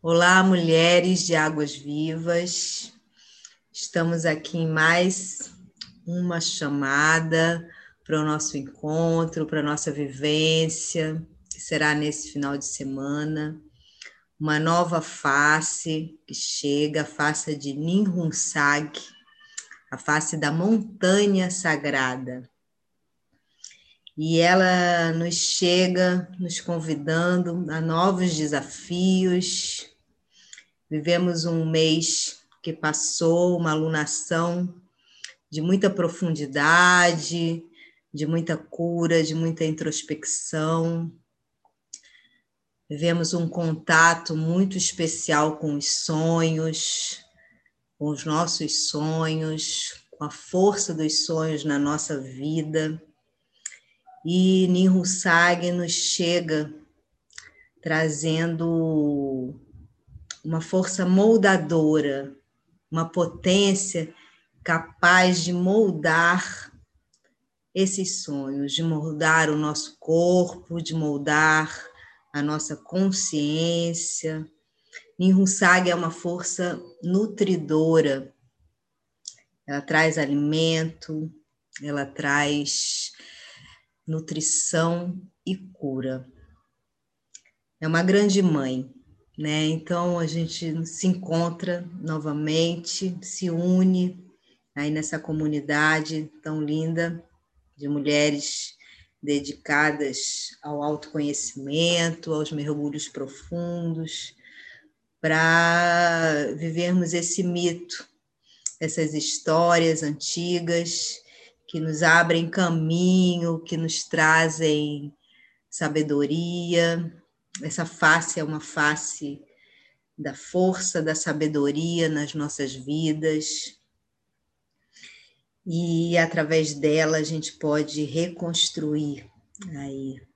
Olá, mulheres de Águas Vivas. Estamos aqui em mais uma chamada para o nosso encontro, para a nossa vivência, que será nesse final de semana. Uma nova face que chega, a face de Ninhunsag, a face da montanha sagrada. E ela nos chega nos convidando a novos desafios, Vivemos um mês que passou, uma alunação de muita profundidade, de muita cura, de muita introspecção. Vivemos um contato muito especial com os sonhos, com os nossos sonhos, com a força dos sonhos na nossa vida. E Ninhussag nos chega trazendo uma força moldadora, uma potência capaz de moldar esses sonhos, de moldar o nosso corpo, de moldar a nossa consciência. Ninhunsag é uma força nutridora. Ela traz alimento, ela traz nutrição e cura. É uma grande mãe, né? Então a gente se encontra novamente, se une aí nessa comunidade tão linda de mulheres dedicadas ao autoconhecimento, aos mergulhos profundos, para vivermos esse mito, essas histórias antigas que nos abrem caminho, que nos trazem sabedoria, essa face é uma face da força, da sabedoria nas nossas vidas. E através dela a gente pode reconstruir aí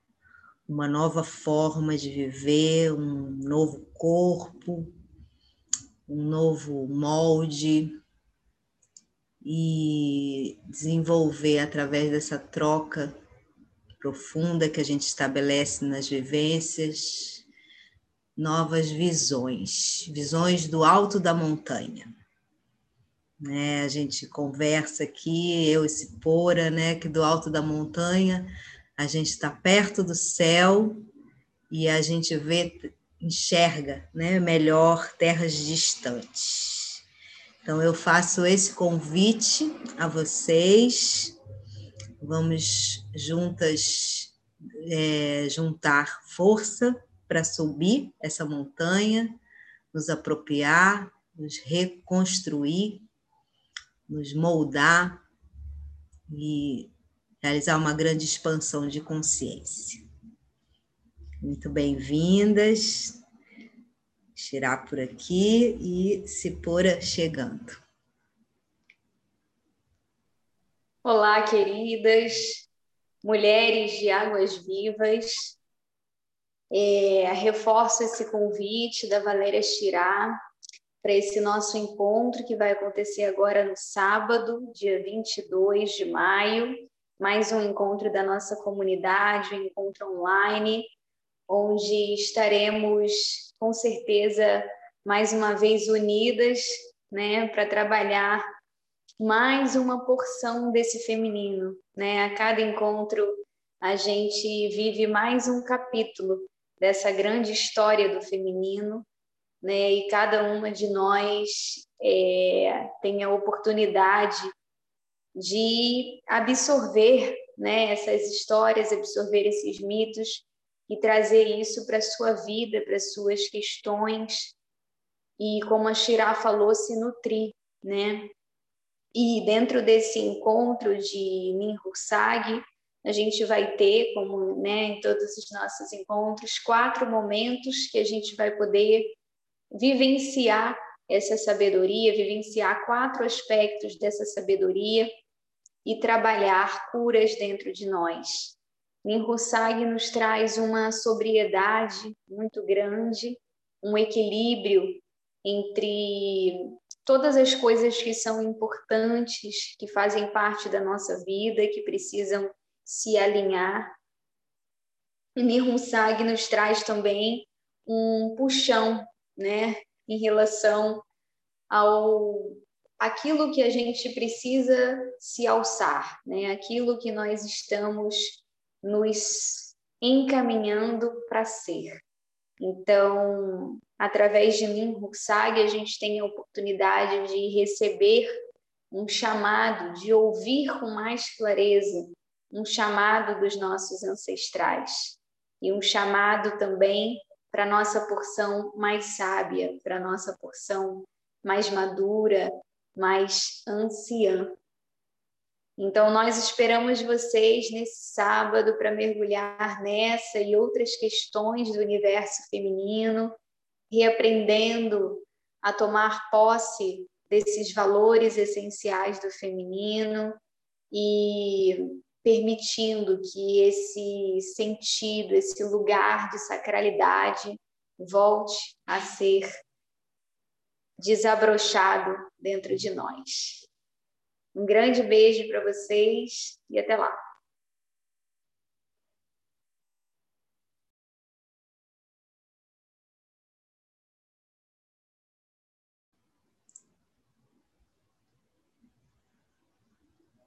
uma nova forma de viver, um novo corpo, um novo molde e desenvolver através dessa troca profunda que a gente estabelece nas vivências, novas visões, visões do alto da montanha. Né, a gente conversa aqui, eu e Cipora, né, que do alto da montanha a gente está perto do céu e a gente vê, enxerga né, melhor terras distantes. Então eu faço esse convite a vocês Vamos juntas é, juntar força para subir essa montanha, nos apropriar, nos reconstruir, nos moldar e realizar uma grande expansão de consciência. Muito bem-vindas. Tirar por aqui e se pôr chegando. Olá, queridas, mulheres de águas vivas. É, reforço esse convite da Valéria Chirá para esse nosso encontro que vai acontecer agora no sábado, dia 22 de maio. Mais um encontro da nossa comunidade, um encontro online, onde estaremos com certeza mais uma vez unidas né, para trabalhar mais uma porção desse feminino, né? A cada encontro a gente vive mais um capítulo dessa grande história do feminino, né? E cada uma de nós é, tem a oportunidade de absorver, né? Essas histórias, absorver esses mitos e trazer isso para a sua vida, para as suas questões e como a Shirá falou, se nutrir, né? E dentro desse encontro de Minhursag, a gente vai ter, como né, em todos os nossos encontros, quatro momentos que a gente vai poder vivenciar essa sabedoria, vivenciar quatro aspectos dessa sabedoria e trabalhar curas dentro de nós. Minhursag nos traz uma sobriedade muito grande, um equilíbrio entre todas as coisas que são importantes, que fazem parte da nossa vida, que precisam se alinhar. E nos traz também um puxão né, em relação ao aquilo que a gente precisa se alçar, né? Aquilo que nós estamos nos encaminhando para ser. Então, através de mim, Ruxag, a gente tem a oportunidade de receber um chamado, de ouvir com mais clareza um chamado dos nossos ancestrais e um chamado também para nossa porção mais sábia, para nossa porção mais madura, mais anciã. Então, nós esperamos vocês nesse sábado para mergulhar nessa e outras questões do universo feminino, reaprendendo a tomar posse desses valores essenciais do feminino e permitindo que esse sentido, esse lugar de sacralidade volte a ser desabrochado dentro de nós. Um grande beijo para vocês e até lá.